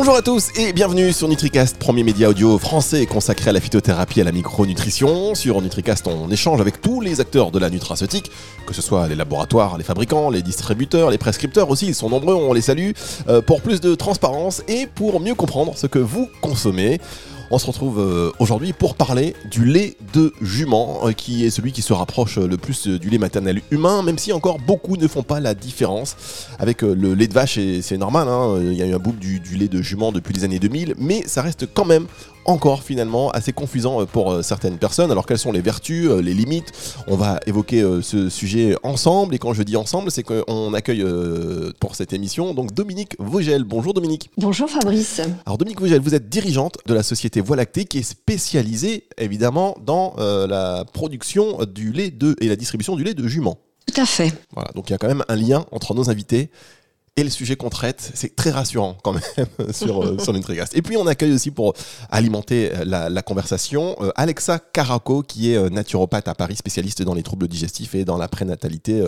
Bonjour à tous et bienvenue sur NutriCast, premier média audio français consacré à la phytothérapie et à la micronutrition. Sur NutriCast, on échange avec tous les acteurs de la nutraceutique, que ce soit les laboratoires, les fabricants, les distributeurs, les prescripteurs aussi, ils sont nombreux, on les salue, euh, pour plus de transparence et pour mieux comprendre ce que vous consommez. On se retrouve euh, aujourd'hui pour parler du lait de jument, euh, qui est celui qui se rapproche le plus euh, du lait maternel humain, même si encore beaucoup ne font pas la différence. Avec le lait de vache, c'est normal, hein, il y a eu un boom du, du lait de jument depuis les années 2000, mais ça reste quand même encore finalement assez confusant pour certaines personnes. Alors quelles sont les vertus, les limites? On va évoquer ce sujet ensemble. Et quand je dis ensemble, c'est qu'on accueille pour cette émission donc Dominique Vogel. Bonjour Dominique. Bonjour Fabrice. Alors Dominique Vogel, vous êtes dirigeante de la société Voie Lactée qui est spécialisée évidemment dans la production du lait de et la distribution du lait de jument. Tout à fait. Voilà, donc il y a quand même un lien entre nos invités et le sujet qu'on traite. C'est très rassurant quand même sur, euh, sur. Et puis on accueille aussi pour alimenter euh, la, conversation euh, Alexa Caraco qui est naturopathe à Paris, spécialiste dans les troubles digestifs et dans la prénatalité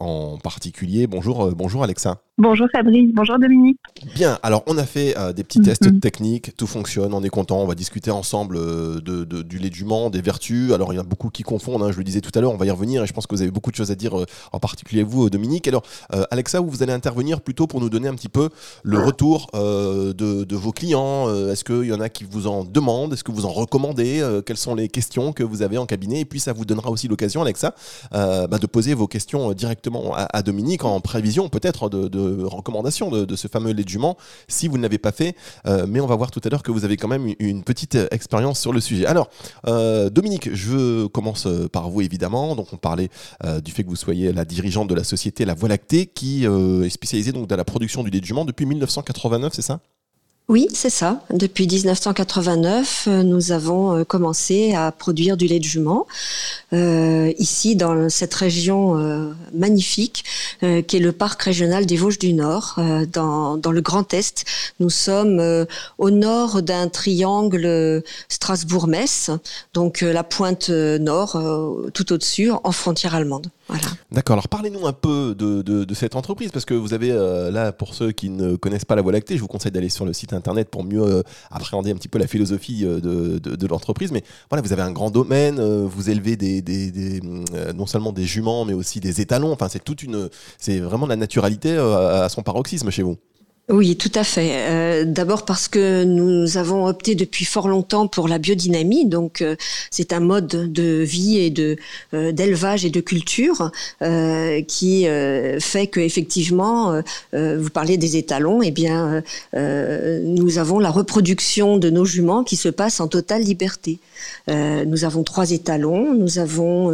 en particulier. Bonjour, bonjour Alexa. Bonjour Fabrice, bonjour Dominique. Bien, alors on a fait des petits tests mm-hmm. techniques, tout fonctionne, on est content, on va discuter ensemble de, du lait du Mans, des vertus. Alors il y en a beaucoup qui confondent, hein, je le disais tout à l'heure, on va y revenir et je pense que vous avez beaucoup de choses à dire, en particulier vous Dominique. Alors Alexa, vous allez intervenir plutôt pour nous donner un petit peu le retour euh, de, vos clients. Euh, est-ce qu'il y en a qui vous en demandent Est-ce que vous en recommandez euh, Quelles sont les questions que vous avez en cabinet Et puis ça vous donnera aussi l'occasion, Alexa, bah, de poser vos questions directement à, Dominique en prévision peut-être de, recommandations de, ce fameux lait de jument si vous ne l'avez pas fait. mais on va voir tout à l'heure que vous avez quand même une petite expérience sur le sujet. Alors, Dominique, je commence par vous évidemment. Donc on parlait du fait que vous soyez la dirigeante de la société La Voie Lactée qui est spécialisée donc dans la production du lait de jument depuis 1989, c'est ça? Oui, c'est ça. Depuis 1989, euh, nous avons euh, commencé à produire du lait de jument euh, ici dans cette région magnifique qui est le parc régional des Vosges du Nord, dans, dans, le Grand Est. Nous sommes au nord d'un triangle Strasbourg-Metz, donc la pointe nord, tout au-dessus, en frontière allemande. D'accord. Alors parlez-nous un peu de, cette entreprise parce que vous avez là pour ceux qui ne connaissent pas la Voie lactée, je vous conseille d'aller sur le site internet pour mieux appréhender un petit peu la philosophie de, de l'entreprise. Mais voilà, vous avez un grand domaine, vous élevez euh, non seulement des juments, mais aussi des étalons. Enfin, c'est toute une, vraiment la naturalité euh, à son paroxysme chez vous. Oui, tout à fait. Euh, D'abord parce que nous avons opté depuis fort longtemps pour la biodynamie, donc euh, c'est un mode de vie et de euh, d'élevage et de culture euh, qui fait que effectivement, vous parlez des étalons, eh bien, nous avons la reproduction de nos juments qui se passe en totale liberté. nous avons trois étalons, nous avons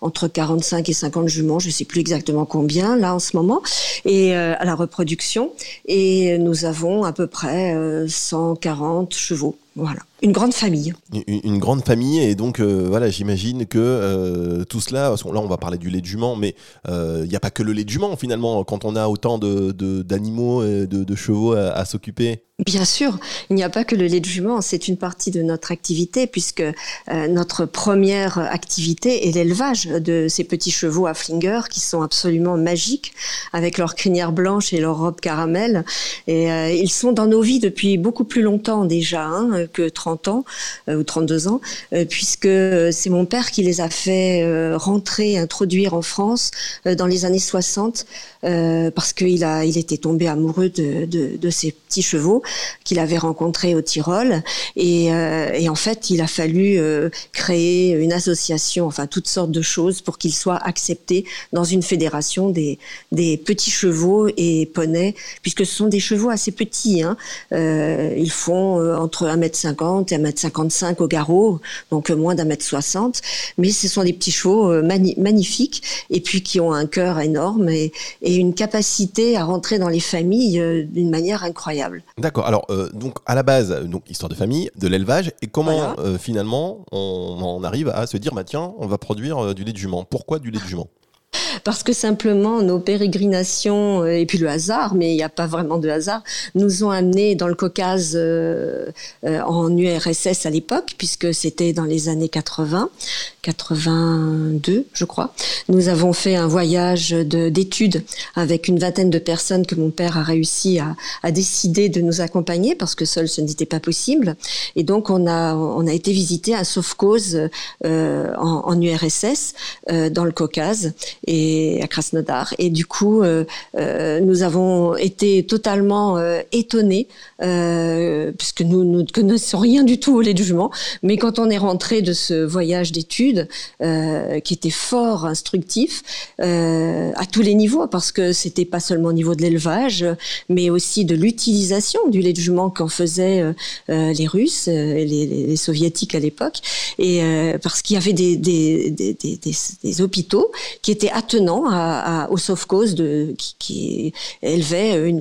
entre 45 et 50 juments, je ne sais plus exactement combien là en ce moment, et à la reproduction. Et et nous avons à peu près 140 euh, chevaux. Voilà, une grande famille. Une, grande famille et donc euh, voilà, j'imagine que euh, tout cela, là on va parler du lait de jument, mais il n'y a pas que le lait de jument finalement quand on a autant d'animaux de, de, de, chevaux à s'occuper. Bien sûr, il n'y a pas que le lait de jument, c'est une partie de notre activité puisque euh, notre première activité est l'élevage de ces petits chevaux à flinger qui sont absolument magiques avec leur crinière blanche et leur robe caramel. Et euh, ils sont dans nos vies depuis beaucoup plus longtemps déjà hein, que 30 ans euh, ou 32 ans puisque c'est mon père qui les a fait rentrer, introduire en France dans les années 60 parce qu'il a, il était tombé amoureux de, de, de petits chevaux qu'il avait rencontré au Tyrol. Et, euh, et, en fait, il a fallu euh, créer une association, enfin toutes sortes de choses pour qu'il soit accepté dans une fédération des, des petits chevaux et poneys, puisque ce sont des chevaux assez petits. Hein. Euh, ils font euh, entre 1m50 et 1m55 au garrot, donc moins d'un mètre 60. Mais ce sont des petits chevaux magnifiques et puis qui ont un cœur énorme et, et une capacité à rentrer dans les familles d'une manière incroyable. D'accord. Alors, euh, donc à la base, donc histoire de famille, de l'élevage, et comment euh, finalement on, arrive à se dire, bah tiens, on va produire euh, du lait de jument? Pourquoi du lait de jument? Parce que simplement nos pérégrinations et puis le hasard, mais il n'y a pas vraiment de hasard, nous ont amenés dans le Caucase en URSS à l'époque, puisque c'était dans les années 80, 82, je crois. Nous avons fait un voyage d'études avec une vingtaine de personnes que mon père a réussi à, à décider de nous accompagner parce que seul ce n'était pas possible. Et donc on a on a été visiter un Sovkhoz euh, en, en, URSS euh, dans le Caucase et à Krasnodar. Et du coup, euh, euh nous avons été totalement euh, étonnés puisque nous, ne connaissons rien du tout au lait du jument. Mais quand on est rentré de ce voyage d'études qui était fort instructif à tous les niveaux parce que c'était pas seulement au niveau de l'élevage, mais aussi de l'utilisation du lait de jument qu'en faisaient les Russes, les, les, soviétiques à l'époque et parce qu'il y avait des, des, hôpitaux qui étaient attenants à, à, au de, qui, qui élevait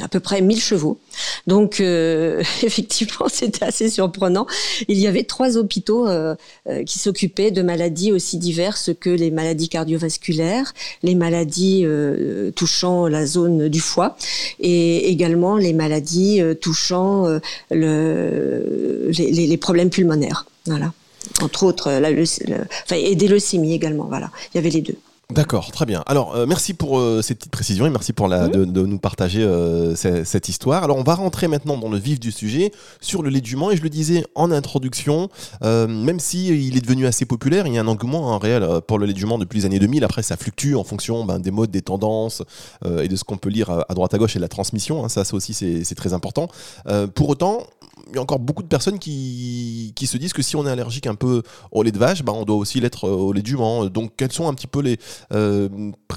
à peu près 1000 chevaux. Donc euh, effectivement, c'était assez surprenant. Il y avait trois hôpitaux euh, euh, qui s'occupaient de maladies aussi diverses que les maladies cardiovasculaires, les maladies touchant la zone du foie et également les maladies touchant le, les, problèmes pulmonaires. Voilà. Entre autres, et des leucémies également. Voilà. Il y avait les deux. D'accord, très bien. Alors, euh, merci pour euh, ces petites précisions et merci pour la, de, de, nous partager euh, cette, cette, histoire. Alors, on va rentrer maintenant dans le vif du sujet sur le lait du Mans. Et je le disais en introduction, même si il est devenu assez populaire, il y a un engouement en réel pour le lait du Mans depuis les années 2000. Après, ça fluctue en fonction ben, des modes, des tendances et de ce qu'on peut lire à, droite à gauche et de la transmission. Hein. Ça, ça aussi, c'est très important. pour autant, il y a encore beaucoup de personnes qui, qui, se disent que si on est allergique un peu au lait de vache, ben, on doit aussi l'être au lait du Mans. Donc, quels sont un petit peu les euh,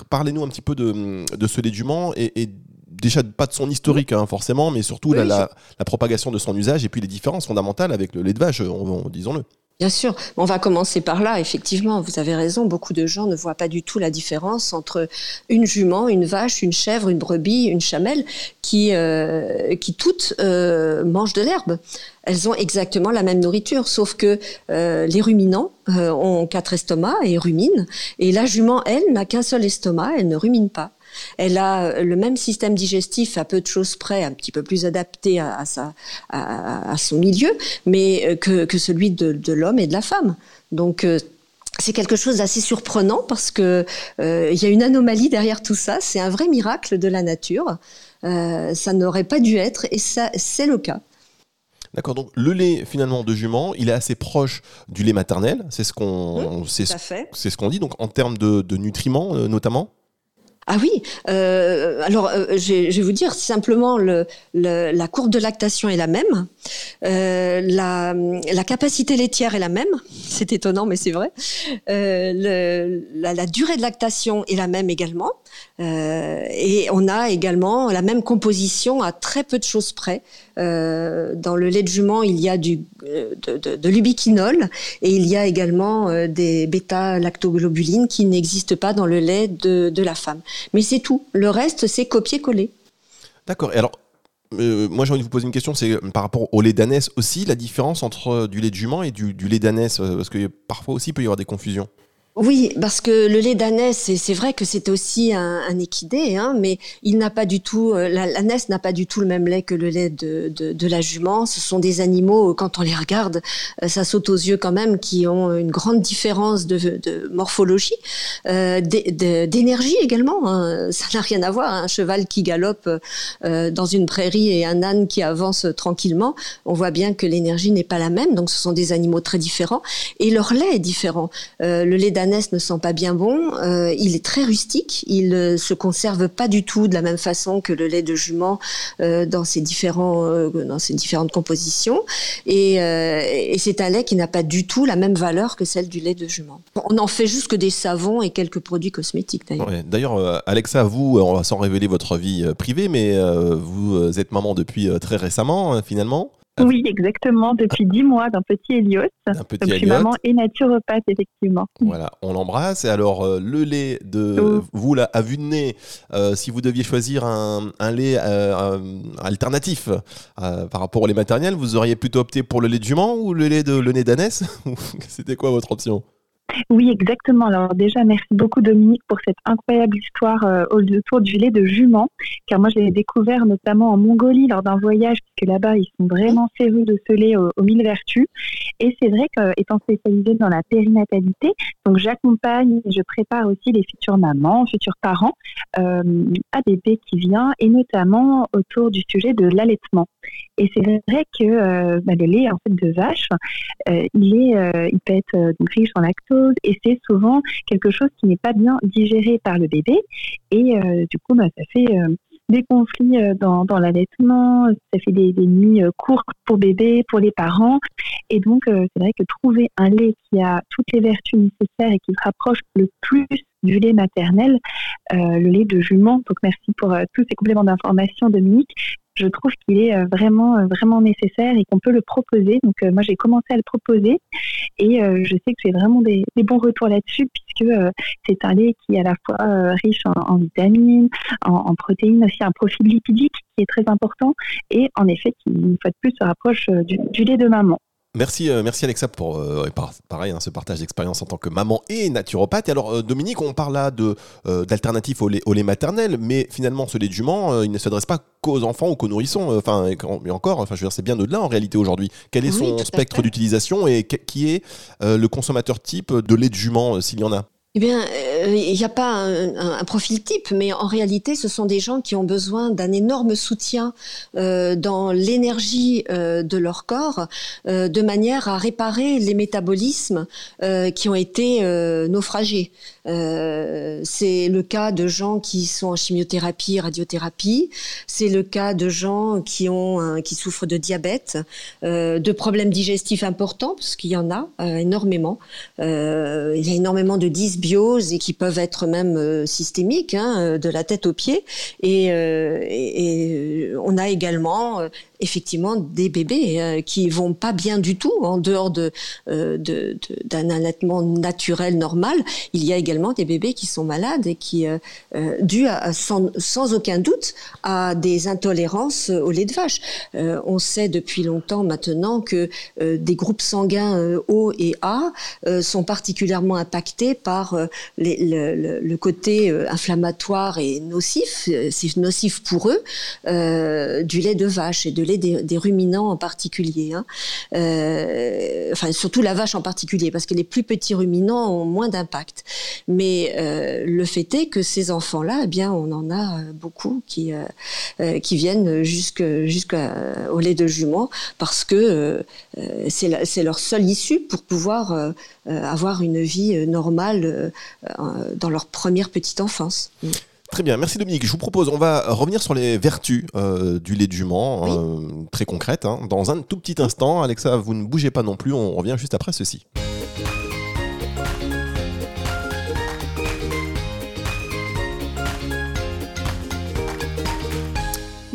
Parlez-nous un petit peu de, de ce lait du Mans et, et déjà pas de son historique hein, forcément, mais surtout la, la, la, propagation de son usage et puis les différences fondamentales avec le lait de vache, disons-le. Bien sûr, on va commencer par là. Effectivement, vous avez raison, beaucoup de gens ne voient pas du tout la différence entre une jument, une vache, une chèvre, une brebis, une chamelle, qui, euh, qui toutes euh, mangent de l'herbe. Elles ont exactement la même nourriture, sauf que euh, les ruminants ont quatre estomacs et ruminent, et la jument, elle, n'a qu'un seul estomac, elle ne rumine pas. Elle a euh, le même système digestif à peu de choses près, un petit peu plus adapté à, à, sa, à, à son milieu, mais euh, que, que celui de, de l'homme et de la femme. Donc euh, c'est quelque chose d'assez surprenant parce que euh, il y a une anomalie derrière tout ça. C'est un vrai miracle de la nature. Euh, ça n'aurait pas dû être et ça c'est le cas. D'accord, donc le lait finalement de jument, il est assez proche du lait maternel, c'est ce qu'on mmh, c'est ce qu'on dit donc en termes de, de nutriments notamment? Ah oui, euh, alors euh, je, je vais vous dire simplement le, la courbe de lactation est la même, euh, la, capacité laitière est la même, c'est étonnant mais c'est vrai, euh, le, la, la, durée de lactation est la même également, euh, et on a également la même composition à très peu de choses près. Dans le lait de jument, il y a du, de, l'ubiquinol et il y a également des bêta-lactoglobulines qui n'existent pas dans le lait de, de la femme. Mais c'est tout. Le reste, c'est copier-coller. D'accord. Et alors, euh, moi j'ai envie de vous poser une question, c'est euh, par rapport au lait d'ânesse aussi, la différence entre euh, du lait de jument et du, du lait d'ânesse, parce que parfois aussi il peut y avoir des confusions. Oui, parce que le lait d'ânesse, c'est vrai que c'est aussi un, équidé, hein, mais il n'a pas du tout, euh, l'ânesse n'a pas du tout le même lait que le lait de, de, la jument. Ce sont des animaux, quand on les regarde, euh, ça saute aux yeux quand même, qui ont une grande différence de, morphologie, euh, d'énergie également. Hein. Ça n'a rien à voir. Un cheval qui galope euh, dans une prairie et un âne qui avance tranquillement, on voit bien que l'énergie n'est pas la même. Donc ce sont des animaux très différents et leur lait est différent. Euh, le lait ne sent pas bien bon. Euh, il est très rustique. Il ne se conserve pas du tout de la même façon que le lait de jument euh, dans ses différents euh, dans ses différentes compositions. Et, c'est un lait qui n'a pas du tout la même valeur que celle du lait de jument. On en fait juste que des savons et quelques produits cosmétiques d'ailleurs. D'ailleurs, Alexa, vous, on va sans révéler votre vie privée, mais vous êtes maman depuis très récemment, finalement. Oui, exactement, depuis dix mois d'un petit Elliot. Un petit Donc, maman et naturopathe, effectivement. Voilà, on l'embrasse. Et alors, euh, le lait de oh. vous, là, à vue de nez, euh, si vous deviez choisir un, un lait euh, alternatif par rapport au lait maternel, vous auriez plutôt opté pour le lait de jument ou le lait de le nez d'ânesse? C'était quoi votre option? Oui, exactement. Alors déjà, merci beaucoup Dominique pour cette incroyable histoire euh, autour du lait de jument, car moi je l'ai découvert notamment en Mongolie lors d'un voyage, puisque là-bas ils sont vraiment férus de ce lait aux, mille vertus. Et c'est vrai qu'étant spécialisée dans la périnatalité, donc j'accompagne et je prépare aussi les futures mamans, futurs parents euh, à bébé qui vient, et notamment autour du sujet de l'allaitement. Et c'est vrai que euh, bah, le lait en fait de vache, euh, il est, il peut être riche en lactose et c'est souvent quelque chose qui n'est pas bien digéré par le bébé. Et euh, du coup bah, ça fait euh, des conflits euh, dans, l'allaitement, ça fait des, nuits courtes pour bébé, pour les parents. Et donc c'est vrai que trouver un lait qui a toutes les vertus nécessaires et qui se rapproche le plus du lait maternel, le lait de jument. Donc merci pour tous ces compléments d'information, Dominique je trouve qu'il est euh, vraiment euh, vraiment nécessaire et qu'on peut le proposer. Donc euh, moi j'ai commencé à le proposer et je sais que j'ai vraiment des, bons retours là-dessus puisque c'est un lait qui est à la fois riche en, vitamines, en, protéines, aussi un profil lipidique qui est très important et en effet qui une fois de plus se rapproche du lait de maman. Merci, euh, merci Alexa pour euh, pareil hein, ce partage d'expérience en tant que maman et naturopathe. Et alors euh, Dominique, on parle là de d'alternatifs au lait, au lait maternel, mais finalement ce lait de jument, il ne s'adresse pas qu'aux enfants ou qu'aux nourrissons. Enfin, et encore, enfin, je veux dire, c'est bien au-delà en réalité aujourd'hui. Quel est son spectre d'utilisation et qui est le consommateur type de lait de jument s'il y en a? Eh bien, euh, il n'y a pas un, profil type, mais en réalité, ce sont des gens qui ont besoin d'un énorme soutien euh, dans l'énergie euh, de leur corps, de manière à réparer les métabolismes qui ont été naufragés. c'est le cas de gens qui sont en chimiothérapie, radiothérapie. C'est le cas de gens qui ont, qui souffrent de diabète, de problèmes digestifs importants, parce qu'il y en a énormément. il y a énormément de et qui peuvent être même euh, systémiques, hein, euh, de la tête aux pieds. Et, euh, on a également effectivement des bébés euh, qui vont pas bien du tout en dehors de, euh, de, d'un allaitement naturel normal. Il y a également des bébés qui sont malades et qui, euh, à, sans, aucun doute à des intolérances au lait de vache. on sait depuis longtemps maintenant que des groupes sanguins O et A sont particulièrement impactés par les, le, côté inflammatoire et nocif, c'est nocif pour eux, du lait de vache et de des, ruminants en particulier. Hein. Euh, enfin, surtout la vache en particulier, parce que les plus petits ruminants ont moins d'impact. Mais euh, le fait est que ces enfants-là, eh bien, on en a euh, beaucoup qui qui viennent jusqu'au lait de jument, parce que c'est leur seule issue pour pouvoir avoir une vie normale dans leur première petite enfance. Très bien, merci Dominique. Je vous propose, on va revenir sur les vertus euh, du lait de jument, euh, très concrètes. Hein. Dans un tout petit instant, Alexa, vous ne bougez pas non plus, on revient juste après ceci.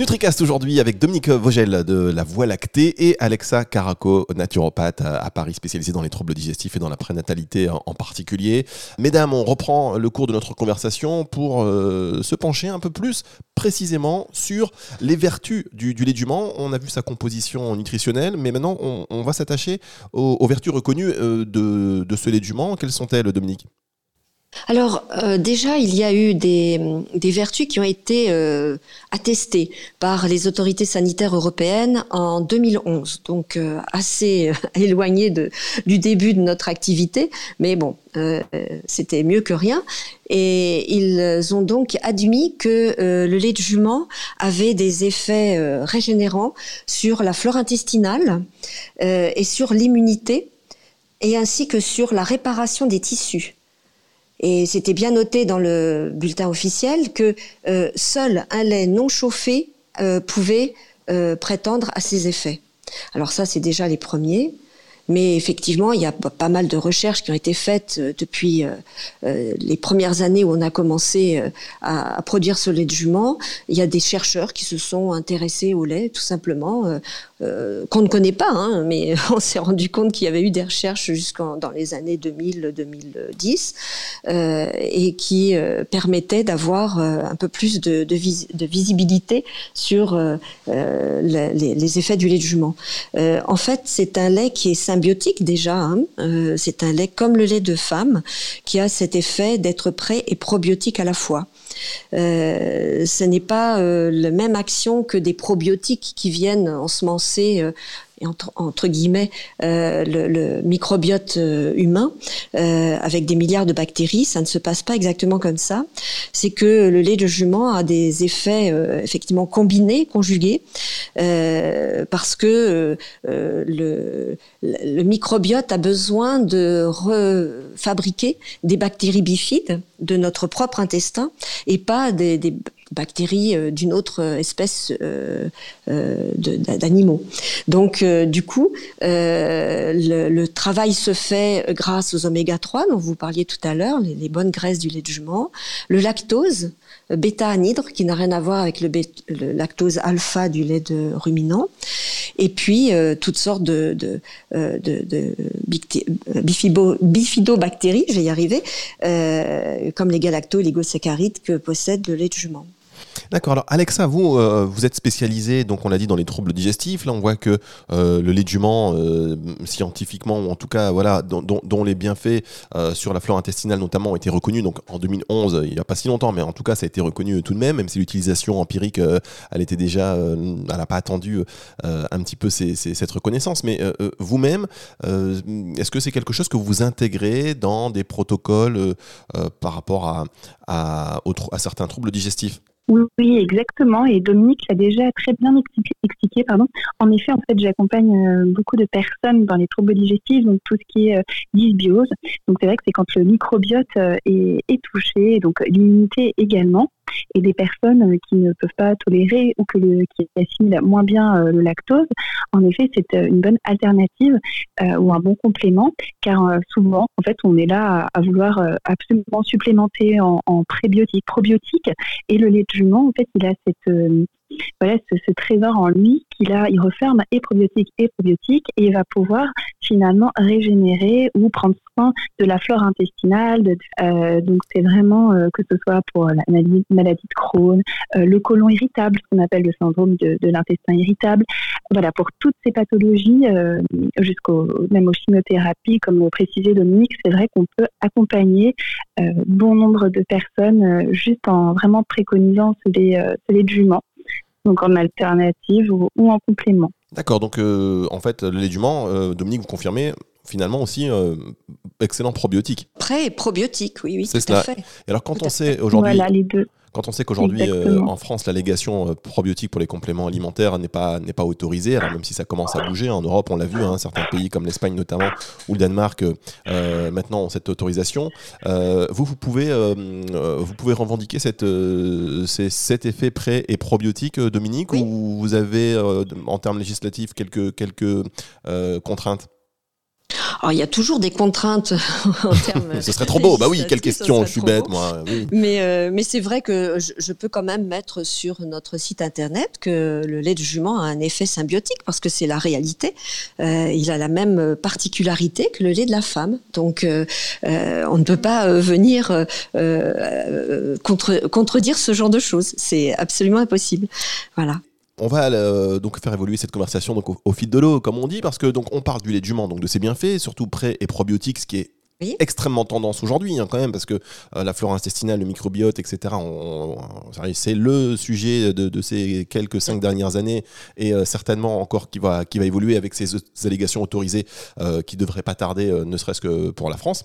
NutriCast aujourd'hui avec Dominique Vogel de la Voie lactée et Alexa Caraco, naturopathe à Paris spécialisée dans les troubles digestifs et dans la prénatalité en particulier. Mesdames, on reprend le cours de notre conversation pour euh, se pencher un peu plus précisément sur les vertus du, lait du Mans. On a vu sa composition nutritionnelle, mais maintenant on, va s'attacher aux, vertus reconnues euh, de, de ce lait du Mans. Quelles sont-elles, Dominique? Alors euh, déjà, il y a eu des, vertus qui ont été euh, attestées par les autorités sanitaires européennes en 2011, donc euh, assez éloigné de, du début de notre activité, mais bon, c'était mieux que rien. Et ils ont donc admis que le lait de jument avait des effets régénérants sur la flore intestinale et sur l'immunité, et ainsi que sur la réparation des tissus. Et c'était bien noté dans le bulletin officiel que euh, seul un lait non chauffé euh, pouvait euh, prétendre à ces effets. Alors ça, c'est déjà les premiers. Mais effectivement, il y a pas mal de recherches qui ont été faites depuis les premières années où on a commencé à, produire ce lait de jument. Il y a des chercheurs qui se sont intéressés au lait, tout simplement. Qu'on ne connaît pas, hein, mais on s'est rendu compte qu'il y avait eu des recherches jusqu'en dans les années 2000-2010 et qui permettaient d'avoir un peu plus de, de, visibilité sur les, les, effets du lait de jument. en fait, c'est un lait qui est symbiotique déjà. Hein, c'est un lait comme le lait de femme qui a cet effet d'être prêt et probiotique à la fois. Euh, ce n'est pas euh, la même action que des probiotiques qui viennent ensemencer entre, guillemets euh, le, microbiote euh, humain euh, avec des milliards de bactéries. Ça ne se passe pas exactement comme ça. C'est que le lait de jument a des effets effectivement combinés, conjugués, parce que le, microbiote a besoin de refabriquer des bactéries bifides de notre propre intestin et pas des bactéries euh, d'une autre espèce euh, euh, d'animaux. Donc, du coup, le, travail se fait grâce aux oméga 3 dont vous parliez tout à l'heure, les, bonnes graisses du lait de jument, le lactose, bêta-anhydre, qui n'a rien à voir avec le, lactose alpha du lait de ruminant, et puis toutes sortes de, de, de, bifidobactéries, je vais y arriver, comme les galacto et les gosaccharides que possède le lait de jument. D'accord. Alors Alexa, vous, euh, vous êtes spécialisé, donc on l'a dit, dans les troubles digestifs. Là, on voit que euh, le jument, euh, scientifiquement, ou en tout cas, voilà, dont, les bienfaits sur la flore intestinale notamment ont été reconnus. Donc en 2011, il n'y a pas si longtemps, mais en tout cas, ça a été reconnu tout de même, même si l'utilisation empirique, elle était déjà, elle n'a pas attendu un petit peu cette reconnaissance. Mais vous-même, est-ce que c'est quelque chose que vous intégrez dans des protocoles par rapport à certains troubles digestifs? Oui, exactement. Et Dominique l'a déjà très bien expliqué. pardon. En effet, en fait, j'accompagne euh, beaucoup de personnes dans les troubles digestifs, donc tout ce qui est euh, dysbiose. Donc c'est vrai que c'est quand le microbiote euh, est, est touché, donc l'immunité également et des personnes euh, qui ne peuvent pas tolérer ou qui assimilent moins bien euh, le lactose, en effet, c'est euh, une bonne alternative ou un bon complément, car souvent, en fait, on est là à, vouloir absolument supplémenter en, en prébiotiques, probiotiques, et le lait de jument, en fait, il a cette voilà, ce, trésor en lui qu'il a, il referme et probiotiques et probiotiques et il va pouvoir finalement régénérer ou prendre soin de la flore intestinale. Euh, donc c'est vraiment euh, que ce soit pour la maladie, de Crohn, euh, le côlon irritable, ce qu'on appelle le syndrome de, l'intestin irritable. Voilà, pour toutes ces pathologies, jusqu'au même aux chimiothérapies, comme le précisait Dominique, c'est vrai qu'on peut accompagner bon nombre de personnes juste en vraiment préconisant ce lait, jument donc en alternative ou, en complément. D'accord, donc euh, en fait, le lait du Mans, euh, Dominique, vous confirmez, finalement aussi euh, excellent probiotique. Pré probiotique, oui, oui, c'est tout à fait. Et alors quand on sait aujourd'hui, voilà, les deux. Quand on sait qu'aujourd'hui, euh, en France, l'allégation euh, probiotique pour les compléments alimentaires n'est pas, pas autorisée, alors même si ça commence à bouger, en Europe, on l'a vu, hein, certains pays comme l'Espagne notamment, ou le Danemark, euh, maintenant ont cette autorisation. vous, vous pouvez, vous pouvez revendiquer cette, cet effet pré- et probiotique, Dominique, ou vous avez, en termes législatifs, quelques, quelques contraintes? Alors, il y a toujours des contraintes en termes. Ce serait trop beau. Bah oui, quelle question. Je suis bête, moi. Mais, euh, mais c'est vrai que je, peux quand même mettre sur notre site internet que le lait de jument a un effet symbiotique parce que c'est la réalité. Euh, il a la même particularité que le lait de la femme. Donc, euh, on ne peut pas venir contre, contredire ce genre de choses. C'est absolument impossible. Voilà on va euh, donc faire évoluer cette conversation donc au, fil de l'eau, comme on dit, parce que donc on parle du lait de jument, donc de ses bienfaits, surtout pré et probiotiques, ce qui est extrêmement tendance aujourd'hui hein, quand même parce que euh, la flore intestinale, le microbiote, etc. c'est le sujet de, ces quelques cinq dernières années et euh, certainement encore qui va qui va évoluer avec ces, allégations autorisées qui devraient pas tarder, ne serait-ce que pour la France.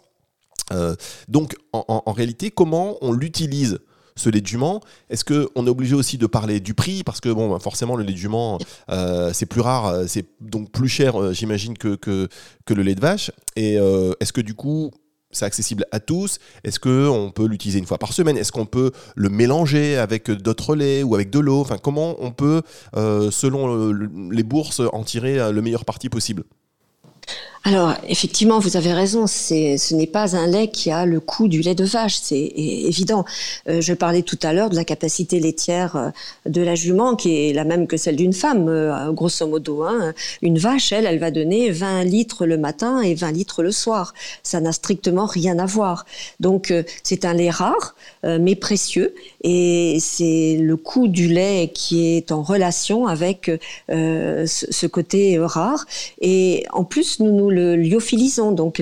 donc en, réalité, comment on l'utilise ce lait jument. Est-ce qu'on est obligé aussi de parler du prix? Parce que bon, bah, forcément, le lait jument, euh, c'est plus rare, euh, c'est donc plus cher, euh, j'imagine, que, que, le lait de vache. Et est-ce que du coup, c'est accessible à tous? Est-ce qu'on peut l'utiliser une fois par semaine? Est-ce qu'on peut le mélanger avec d'autres laits ou avec de l'eau? Enfin, comment on peut, selon les bourses, en tirer le meilleur parti possible? Alors, effectivement, vous avez raison, ce n'est pas un lait qui a le coût du lait de vache, c'est évident. Euh, je parlais tout à l'heure de la capacité laitière euh, de la jument, qui est la même que celle d'une femme, euh, grosso modo. Hein. Une vache, elle, elle va donner 20 litres le matin et 20 litres le soir. Ça n'a strictement rien à voir. Donc, c'est un lait rare, mais précieux, et c'est le coût du lait qui est en relation avec ce côté rare. Et en plus, nous nous le lyophilisons. Donc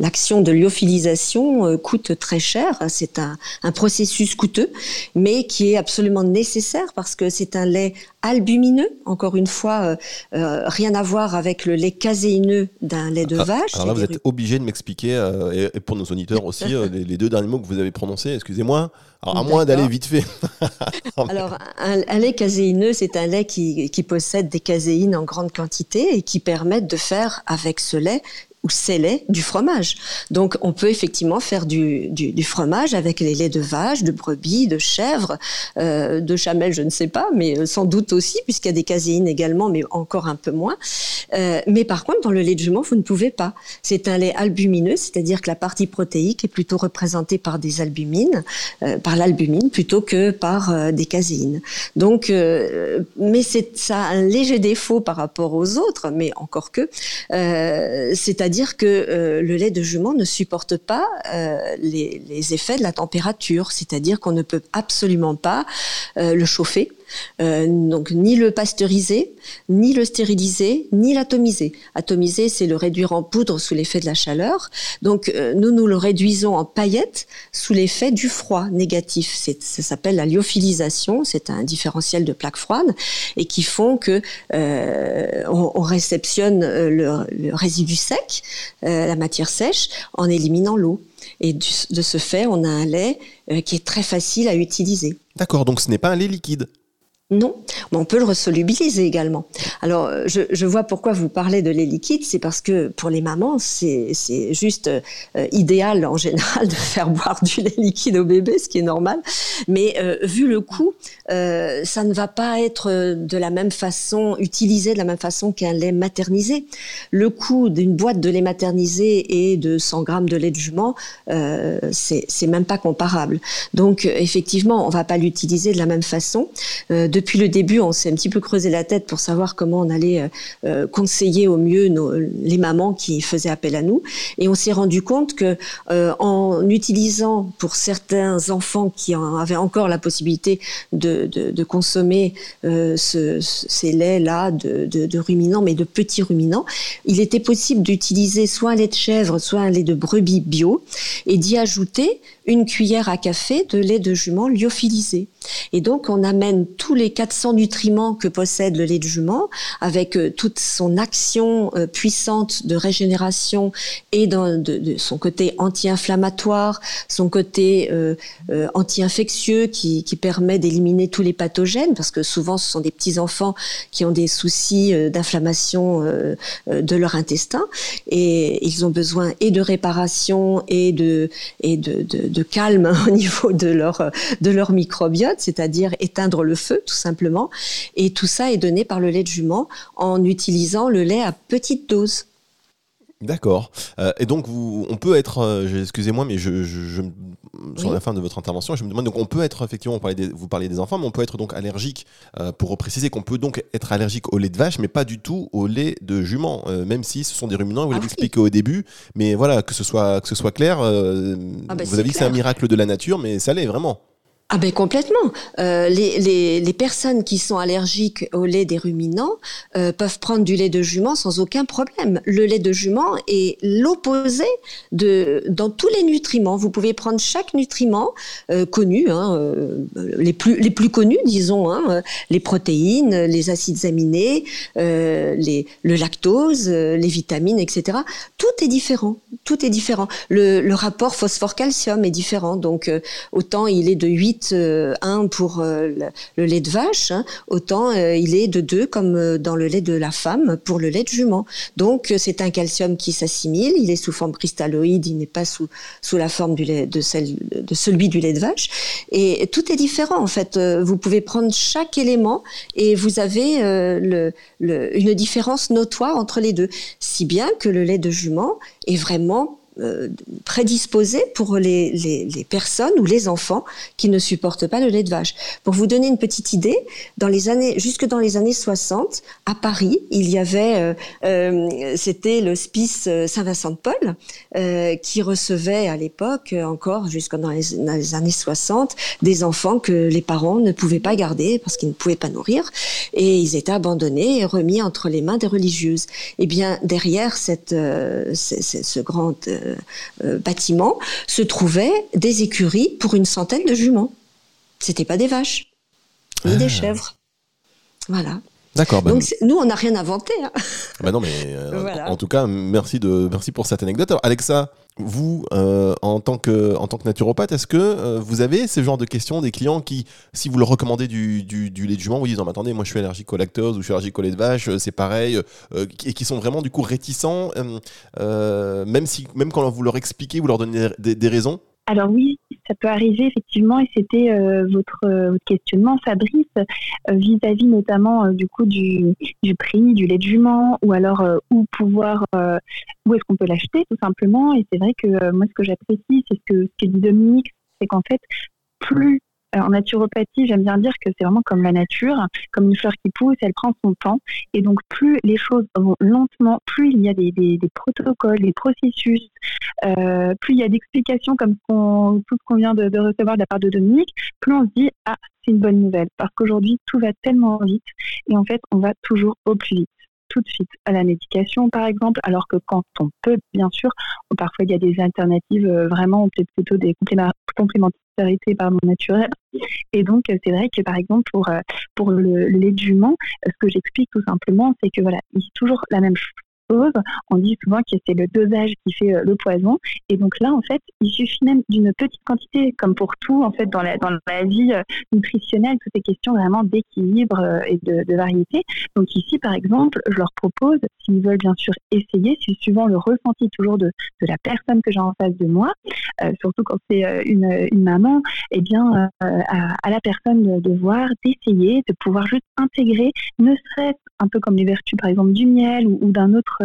l'action de lyophilisation euh, coûte très cher. C'est un, processus coûteux, mais qui est absolument nécessaire parce que c'est un lait albumineux. Encore une fois, euh, euh, rien à voir avec le lait caséineux d'un lait de ah, vache. Alors là, vous êtes obligé de m'expliquer, et, pour nos auditeurs aussi, les, deux derniers mots que vous avez prononcés. Excusez-moi. Alors, à moins d'aller vite fait. Alors, un, lait caséineux, c'est un lait qui, qui, possède des caséines en grande quantité et qui permettent de faire avec ce lait ou c'est du fromage. Donc on peut effectivement faire du, du, fromage avec les laits de vache, de brebis, de chèvre, euh, de chamelle, je ne sais pas, mais euh, sans doute aussi, puisqu'il y a des caséines également, mais encore un peu moins. Euh, mais par contre, dans le lait de jument, vous ne pouvez pas. C'est un lait albumineux, c'est-à-dire que la partie protéique est plutôt représentée par des albumines, par l'albumine, plutôt que par des caséines. Donc, mais c'est ça a un léger défaut par rapport aux autres, mais encore que, c'est-à-dire c'est-à-dire que euh, le lait de jument ne supporte pas euh, les, effets de la température, c'est-à-dire qu'on ne peut absolument pas euh, le chauffer euh, donc ni le pasteuriser, ni le stériliser, ni l'atomiser. Atomiser, c'est le réduire en poudre sous l'effet de la chaleur. Donc euh, nous, nous le réduisons en paillettes sous l'effet du froid négatif. Ça s'appelle la lyophilisation, c'est un différentiel de plaques froides et qui font que euh, on, réceptionne le, résidu sec, la matière sèche, en éliminant l'eau. Et de ce fait, on a un lait qui est très facile à utiliser. D'accord, donc ce n'est pas un lait liquide. Non, mais on peut le resolubiliser également. Alors, euh, je, je, vois pourquoi vous parlez de lait liquide, c'est parce que pour les mamans, c'est juste euh, idéal en général de faire boire du lait liquide au bébé, ce qui est normal. Mais euh, vu le coût, ça ne va pas être de la même façon, utilisé de la même façon qu'un lait maternisé. Le coût d'une boîte de lait maternisé et de 100 grammes de lait de jument, c'est même pas comparable. Donc, effectivement, on va pas l'utiliser de la même façon depuis le début, on s'est un petit peu creusé la tête pour savoir comment on allait euh, euh, conseiller au mieux les mamans qui faisaient appel à nous. Et on s'est rendu compte que euh, en utilisant pour certains enfants qui en avaient encore la possibilité de consommer ce, ces laits-là de, de, ruminants, mais de petits ruminants, il était possible d'utiliser soit un lait de chèvre, soit un lait de brebis bio, et d'y ajouter une cuillère à café de lait de jument lyophilisé. Et donc, on amène tous les 400 nutriments que possède le lait de jument avec euh, toute son action euh, puissante de régénération et de, son côté anti-inflammatoire, son côté euh, anti-infectieux qui, permet d'éliminer tous les pathogènes parce que souvent ce sont des petits enfants qui ont des soucis d'inflammation de leur intestin et ils ont besoin et de réparation et de calme au niveau de leur de leur microbiote c'est-à-dire éteindre le feu tout simplement. Et tout ça est donné par le lait de jument en utilisant le lait à petite dose. D'accord. Euh, et donc, vous, on peut être, euh, excusez-moi, mais je, je, sur la fin de votre intervention, je me demande, donc on peut être, effectivement, vous parlez des enfants, mais on peut être donc allergique, euh, pour préciser qu'on peut donc être allergique au lait de vache, mais pas du tout au lait de jument, même si ce sont des ruminants, vous l'avez ah expliqué au début, mais voilà, que ce soit, que ce soit clair, ah bah, vous avez dit que c'est un miracle de la nature, mais ça l'est vraiment. Ah ben complètement. Euh, les, les, les, personnes qui sont allergiques au lait des ruminants euh, peuvent prendre du lait de jument sans aucun problème. Le lait de jument est l'opposé de dans tous les nutriments. Vous pouvez prendre chaque nutriment euh, connu, hein, euh, les plus les plus connus, disons, hein, euh, les protéines, les acides aminés, les, le lactose, les vitamines, etc. Tout est différent. Tout est différent. Le, le rapport phosphore-calcium est différent. Donc autant il est de 8 8, 1 pour le, lait de vache, hein, autant il est de 2 comme dans le lait de la femme pour le lait de jument. Donc c'est un calcium qui s'assimile, il est sous forme cristalloïde, il n'est pas sous, sous la forme de, celle, de celui du lait de vache. Et tout est différent en fait. Vous pouvez prendre chaque élément et vous avez une différence notoire entre les deux. Si bien que le lait de jument est vraiment euh, pour les, les, personnes ou les enfants qui ne supportent pas le lait de vache. Pour vous donner une petite idée, dans les années, jusque dans les années 60, à Paris, il y avait, euh, euh c'était l'hospice Saint-Vincent de Paul, euh, qui recevait à l'époque, encore jusque dans les, dans les, années 60, des enfants que les parents ne pouvaient pas garder parce qu'ils ne pouvaient pas nourrir, et ils étaient abandonnés et remis entre les mains des religieuses. Et eh bien, derrière cette, ce, ce grand euh, euh, bâtiment se trouvaient des écuries pour une centaine de juments. C'était pas des vaches, ni des ah. chèvres. Voilà. D'accord. Ben Donc nous, on n'a rien inventé. Hein. Ben non, mais euh, en tout cas, merci de merci pour cette anecdote. Alors, Alexa, vous, euh, en, tant que, en tant que naturopathe, est-ce que euh, vous avez ce genre de questions des clients qui, si vous leur recommandez du, du, lait de jument, vous disent non, attendez, moi je suis allergique au lactose ou je suis allergique au lait de vache, c'est pareil, et qui sont vraiment du coup réticents, même, si, même quand vous leur expliquez, vous leur donnez des raisons? Alors oui, ça peut arriver effectivement, et c'était euh, votre, euh, questionnement, Fabrice, euh, vis-à-vis notamment du coup du, prix du lait de jument, ou alors où pouvoir, où est-ce qu'on peut l'acheter tout simplement. Et c'est vrai que moi, ce que j'apprécie, c'est ce que, ce que dit Dominique, c'est qu'en fait, plus en naturopathie, j'aime bien dire que c'est vraiment comme la nature, comme une fleur qui pousse, elle prend son temps. Et donc, plus les choses vont lentement, plus il y a des, protocoles, des processus, euh, plus il y a d'explications comme tout ce qu'on vient de, recevoir de la part de Dominique, plus on se dit, ah, c'est une bonne nouvelle. Parce qu'aujourd'hui, tout va tellement vite et en fait, on va toujours au plus vite tout de suite à la médication, par exemple, alors que quand on peut, bien sûr, parfois il y a des alternatives, euh, vraiment, peut-être plutôt des complémentarités pardon, naturelles. Et donc, c'est vrai que, par exemple, pour, euh, pour jument, ce que j'explique tout simplement, c'est que voilà, c'est toujours la même chose on dit souvent que c'est le dosage qui fait euh, le poison. Et donc là, en fait, il suffit même d'une petite quantité, comme pour tout, en fait, dans la, vie euh, nutritionnelle, toutes ces questions vraiment d'équilibre euh, et de, variété. Donc ici, par exemple, je leur propose, s'ils veulent bien sûr essayer, suivant le ressenti toujours de, de la personne que j'ai en face de moi, surtout quand c'est une, maman, eh bien, à, la personne de, voir, d'essayer, de pouvoir juste intégrer, ne serait-ce un peu comme les vertus, par exemple, du miel ou d'un autre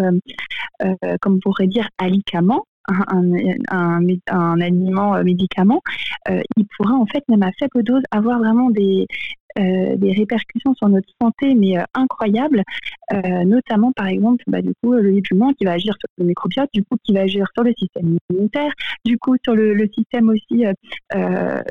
euh, euh, comme on pourrait dire, alicament, un, aliment euh, médicament, il pourra en fait même à faible dose avoir vraiment des, des répercussions sur notre santé, mais euh, incroyables, euh, notamment par exemple bah, du coup le jument qui va agir sur le microbiote, du coup qui va agir sur le système immunitaire, du coup sur le, système aussi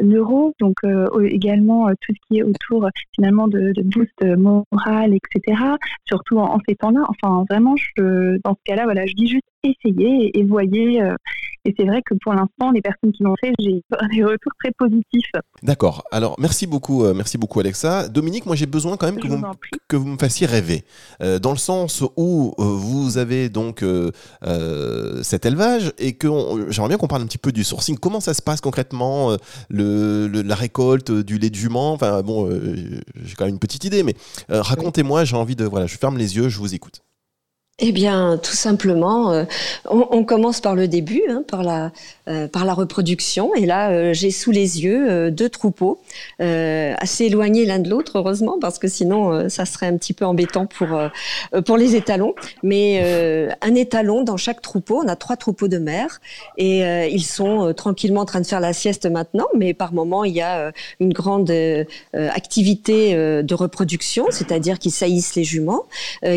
neuro, donc également tout ce qui est autour finalement de, boost moral, etc. Surtout en, ces temps-là. Enfin vraiment, dans ce cas-là, voilà, je dis juste essayez et, voyez. Et c'est vrai que pour l'instant, les personnes qui l'ont fait, j'ai des retours très positifs. D'accord. Alors merci beaucoup, merci beaucoup Alex ça. Dominique, moi j'ai besoin quand même que vous, que vous, me fassiez rêver. Euh, dans le sens où euh, vous avez donc euh, cet élevage et que j'aimerais bien qu'on parle un petit peu du sourcing. Comment ça se passe concrètement le, La récolte du lait de jument? Enfin bon, j'ai quand même une petite idée, mais racontez-moi, j'ai envie de... Voilà, je ferme les yeux, je vous écoute. Eh bien, tout simplement, euh, on, commence par le début, hein, par la euh, par la reproduction. Et là, euh, j'ai sous les yeux deux troupeaux assez éloignés l'un de l'autre, heureusement, parce que sinon, ça serait un petit peu embêtant pour pour les étalons. Mais un étalon dans chaque troupeau. On a trois troupeaux de mères et ils sont tranquillement en train de faire la sieste maintenant. Mais par moment, il y a une grande activité de reproduction, c'est-à-dire qu'ils saillissent les juments,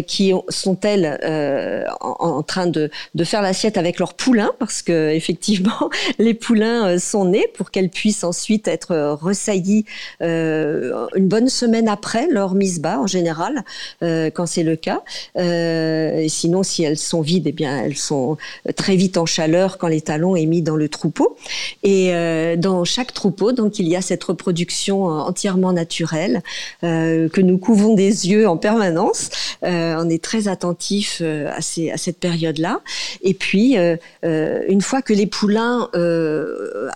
qui sont elles euh, en, train de, de faire l'assiette avec leurs poulains parce que effectivement les poulains euh, sont nés pour qu'elles puissent ensuite être ressaillies euh, une bonne semaine après leur mise bas en général quand c'est le cas. et sinon si elles sont vides, eh bien elles sont très vite en chaleur quand les talons est mis dans le troupeau. Et dans chaque troupeau, donc il y a cette reproduction entièrement naturelle que nous couvons des yeux en permanence. on est très attentif à, à cette période-là. Et puis, une fois que les poulains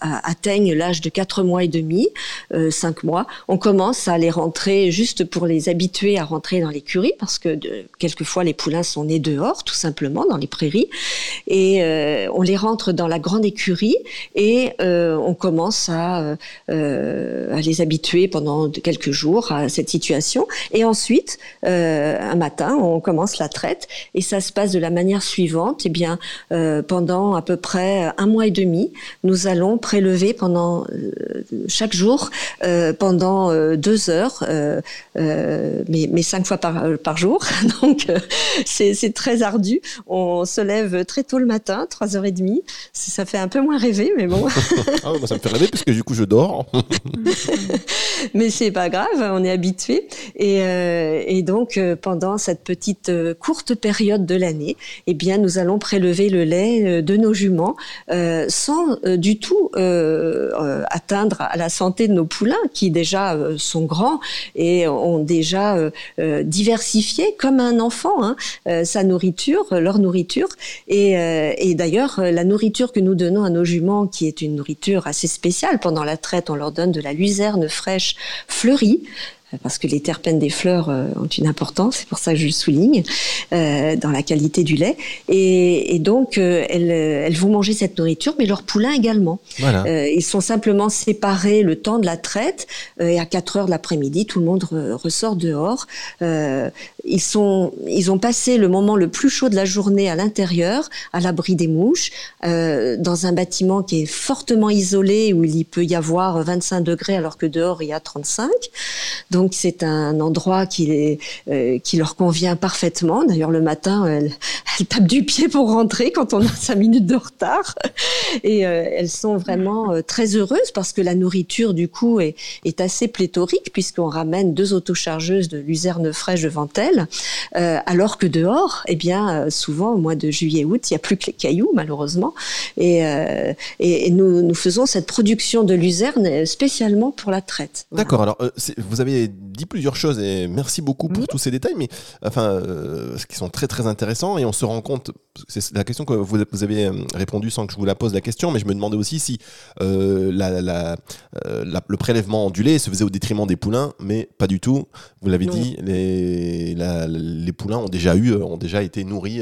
atteignent l'âge de 4 mois et demi, 5 mois, on commence à les rentrer juste pour les habituer à rentrer dans l'écurie parce que quelquefois les poulains sont nés dehors, tout simplement, dans les prairies. Et on les rentre dans la grande écurie et on commence à, les habituer pendant quelques jours à cette situation. Et ensuite, euh, un matin, on commence la traite et ça se passe de la manière suivante. Eh bien, euh, pendant à peu près un mois et demi, nous allons prélever pendant euh, chaque jour pendant deux heures, mais, mais, cinq fois par, par jour. Donc, c'est très ardu. On se lève très tôt le matin, 3h30. Ça fait un peu moins rêver, mais bon. ah, ça me fait rêver parce que du coup, je dors. mais c'est pas grave, on est habitué. Et, euh, et donc, euh, pendant cette petite euh, courte période de l'année, eh bien, nous allons prélever le lait de nos juments sans du tout atteindre à la santé de nos poulains qui déjà sont grands et ont déjà diversifié comme un enfant hein, sa nourriture, leur nourriture. Et, et d'ailleurs, la nourriture que nous donnons à nos juments, qui est une nourriture assez spéciale, pendant la traite, on leur donne de la luzerne fraîche fleurie parce que les terpènes des fleurs euh, ont une importance, c'est pour ça que je le souligne, euh, dans la qualité du lait. Et, et donc, euh, elles, elles, vont manger cette nourriture, mais leurs poulains également. Voilà. Euh, ils sont simplement séparés le temps de la traite, euh, et à 4 heures de l'après-midi, tout le monde ressort dehors. Ils, sont, ils ont passé le moment le plus chaud de la journée à l'intérieur, à l'abri des mouches, dans un bâtiment qui est fortement isolé, où il peut y avoir 25 degrés, alors que dehors, il y a 35. Donc, c'est un endroit qui, euh, qui leur convient parfaitement. D'ailleurs le matin, elles, tapent du pied pour rentrer quand on a cinq minutes de retard. Et euh, elles sont vraiment euh, très heureuses parce que la nourriture du coup est, est assez pléthorique puisqu'on ramène deux autochargeuses de luzerne fraîche devant elles. Alors que dehors, eh bien souvent au mois de juillet-août, il n'y a plus que les cailloux malheureusement. Et, et, nous, nous faisons cette production de luzerne spécialement pour la traite. D'accord. Alors vous avez dit plusieurs choses et merci beaucoup pour tous ces détails, mais enfin, euh, qui sont très très intéressants et on se rend compte, c'est la question que vous, vous, avez euh, répondu sans que je vous la pose la question, mais je me demandais aussi si euh, la, le prélèvement du lait se faisait au détriment des poulains, mais pas du tout. Vous l'avez dit, les, les poulains ont déjà eu, ont déjà été nourris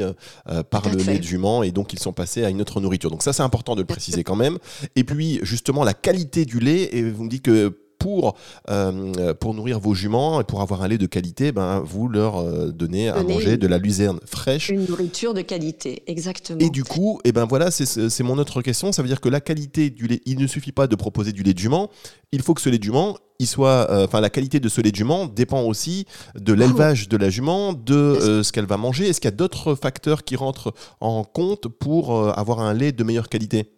par le lait de jument et donc ils sont passés à une autre nourriture. Donc ça c'est important de le préciser quand même. Et puis justement la qualité du lait, et vous me dites que pour, euh, pour nourrir vos juments et pour avoir un lait de qualité, ben, vous leur euh, donnez à manger de la luzerne fraîche. Une nourriture de qualité, exactement. Et du coup, et eh ben voilà, c'est mon autre question. Ça veut dire que la qualité du lait, il ne suffit pas de proposer du lait de jument. Il faut que ce lait de jument, il soit, euh, enfin la qualité de ce lait de jument dépend aussi de l'élevage de la jument, de ce qu'elle va manger. Est-ce qu'il y a d'autres facteurs qui rentrent en compte pour avoir un lait de meilleure qualité?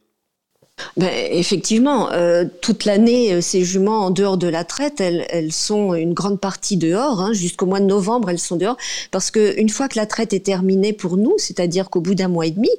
Ben, effectivement, euh, toute l'année, euh, ces juments en dehors de la traite, elles, sont une grande partie dehors. Hein, Jusqu'au mois de novembre, elles sont dehors parce que une fois que la traite est terminée pour nous, c'est-à-dire qu'au bout d'un mois et demi,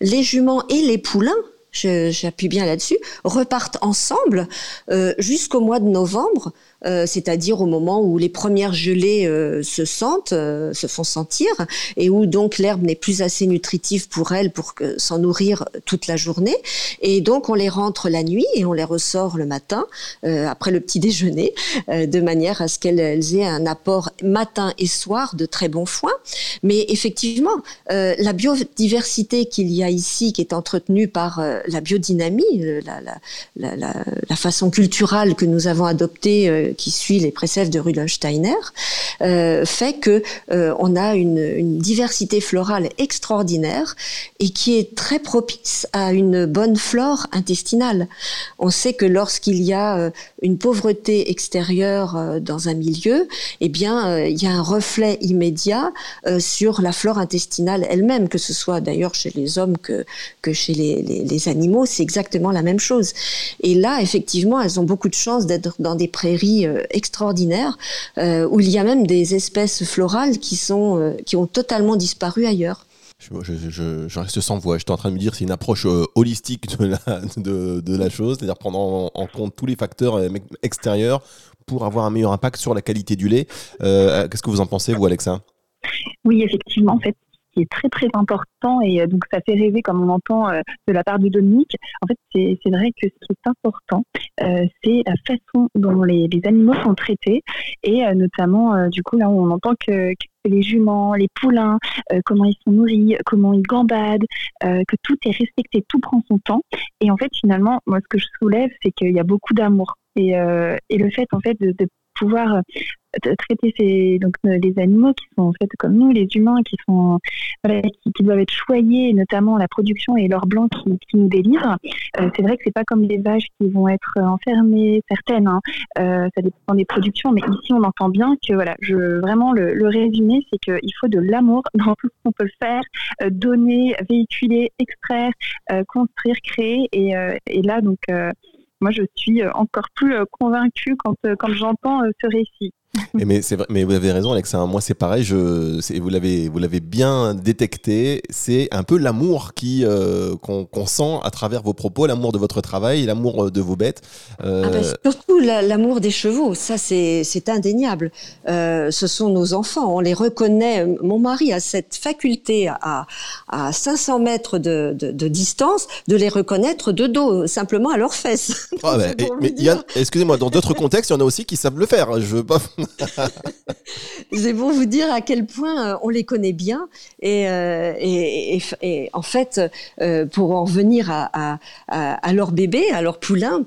les juments et les poulains j'appuie bien là-dessus, repartent ensemble euh, jusqu'au mois de novembre euh, c'est-à-dire au moment où les premières gelées euh, se sentent, euh, se font sentir, et où donc l'herbe n'est plus assez nutritive pour elles pour s'en nourrir toute la journée. Et donc on les rentre la nuit et on les ressort le matin après le petit déjeuner, de manière à ce qu'elles aient un apport matin et soir de très bons foin. Mais effectivement, la biodiversité qu'il y a ici, qui est entretenue par la biodynamie, la, la, la, la, façon culturelle que nous avons adoptée qui suit les préceptes de Rudolf Steiner, euh, fait que euh, on a une, diversité florale extraordinaire et qui est très propice à une bonne flore intestinale. On sait que lorsqu'il y a euh, une pauvreté extérieure euh, dans un milieu, eh bien, euh, il y a un reflet immédiat sur la flore intestinale elle-même, que ce soit d'ailleurs chez les hommes que, chez les, les animaux, c'est exactement la même chose. Et là, effectivement, elles ont beaucoup de chance d'être dans des prairies euh, extraordinaire, euh, où il y a même des espèces florales qui, sont, euh, qui ont totalement disparu ailleurs. Je, reste sans voix. J'étais en train de me dire c'est une approche holistique de la, de, de la chose, c'est-à-dire prendre en, compte tous les facteurs extérieurs pour avoir un meilleur impact sur la qualité du lait. Qu'est-ce que vous en pensez, vous, Alexa? Oui, effectivement. En fait, est très très important et donc ça fait rêver comme on entend de la part de Dominique. En fait, c'est vrai que ce qui est important, c'est la façon dont les, animaux sont traités et notamment du coup là on entend que, les juments, les poulains, comment ils sont nourris, comment ils gambadent, que tout est respecté, tout prend son temps. Et en fait, finalement, moi, ce que je soulève, c'est qu'il y a beaucoup d'amour. Et, et, le fait, en fait, de pouvoir traiter ces, donc, euh, les animaux qui sont en fait comme nous, les humains, qui sont qui, doivent être choyés, notamment la production et l'or blanc qui, nous délivrent. Euh, c'est vrai que c'est pas comme les vaches qui vont être enfermées, certaines. Hein. Euh, ça dépend des productions, mais ici on entend bien que voilà, je vraiment le, le résumé, c'est qu'il faut de l'amour dans tout ce qu'on peut faire, donner, véhiculer, extraire, construire, créer, et, et là donc moi, je suis encore plus convaincue quand, quand j'entends ce récit mais c'est mais vous avez raison, Alexa. Moi, c'est pareil. Je, vous l'avez, vous l'avez bien détecté. C'est un peu l'amour qui euh, qu'on sent à travers vos propos, l'amour de votre travail, l'amour euh, de vos bêtes. Euh, ah ben, surtout l'amour des chevaux. Ça, c'est, c'est indéniable. ce sont nos enfants. On les reconnaît. Mon mari a cette faculté à, à 500 mètres de, de, distance de les reconnaître de dos, simplement à leurs fesses. Ah ben, excusez-moi, dans d'autres contextes, il y en a aussi qui savent le faire. Je veux pas. c'est pour vous dire à quel point euh, on les connaît bien. Et, euh, en fait, euh, pour en à, à, leur bébé, à leur poulain,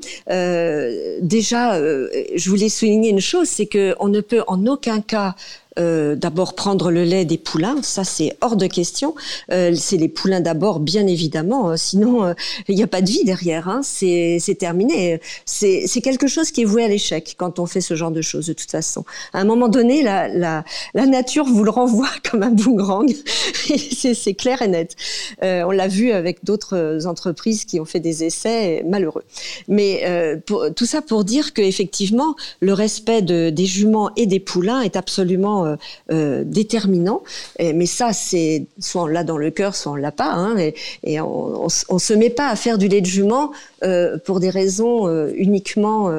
déjà, je voulais souligner une chose, c'est qu'on ne peut en aucun cas euh, d'abord prendre le lait des poulains, ça c'est hors de question. Euh, c'est les poulains d'abord, bien évidemment, euh, sinon il n'y a pas de vie derrière. Hein. C'est terminé. C'est quelque chose qui est voué à l'échec quand on fait ce genre de choses de toute façon. À un moment donné, la, la, nature vous le renvoie comme un boomerang. c'est clair et net. on l'a vu avec d'autres entreprises qui ont fait des essais malheureux. Mais tout ça pour dire qu'effectivement, le respect de, des juments et des poulains est absolument euh, euh, déterminant. mais ça, c'est soit on l'a dans le cœur, soit on l'a pas. Hein, et, on, ne se met pas à faire du lait de jument euh, pour des raisons uniquement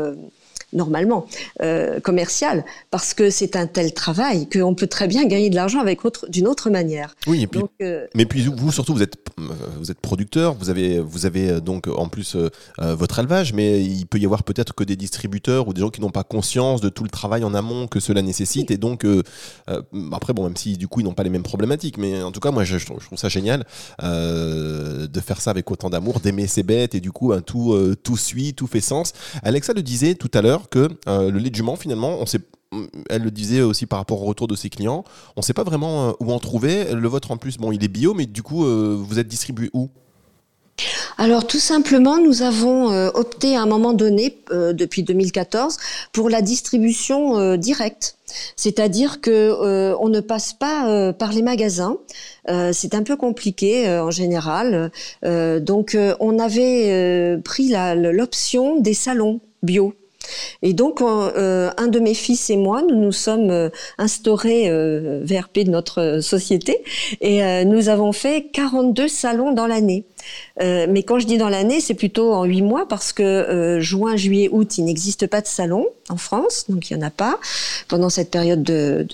normalement euh, commercial parce que c'est un tel travail qu'on peut très bien gagner de l'argent avec autre d'une autre manière. Oui, et puis, euh, mais puis vous surtout vous êtes vous êtes producteur, vous avez vous avez euh, donc en plus votre élevage, mais il peut y avoir peut-être que des distributeurs ou des gens qui n'ont pas conscience de tout le travail en amont que cela nécessite et donc après bon même si du coup ils n'ont pas les mêmes problématiques, mais en tout cas moi je, trouve ça génial de faire ça avec autant d'amour, d'aimer ses bêtes et du coup un tout tout suit, tout fait sens. Alexa le disait tout à l'heure que euh, le jument, finalement, on sait elle le disait aussi par rapport au retour de ses clients, on ne sait pas vraiment euh, où en trouver. Le vôtre en plus, bon, il est bio, mais du coup, euh, vous êtes distribué où? Alors tout simplement, nous avons opté à un moment donné, depuis 2014, pour la distribution directe. C'est-à-dire que on ne passe pas par les magasins. c'est un peu compliqué en général. donc on avait pris l'option des salons bio. Et donc, euh, un de mes fils et moi, nous nous sommes euh, instaurés euh, VRP de notre société et nous avons fait 42 salons dans l'année. Euh, mais quand je dis dans l'année, c'est plutôt en huit mois parce que euh, juin, juillet, août, il n'existe pas de salon en France, donc il y en a pas pendant cette période de,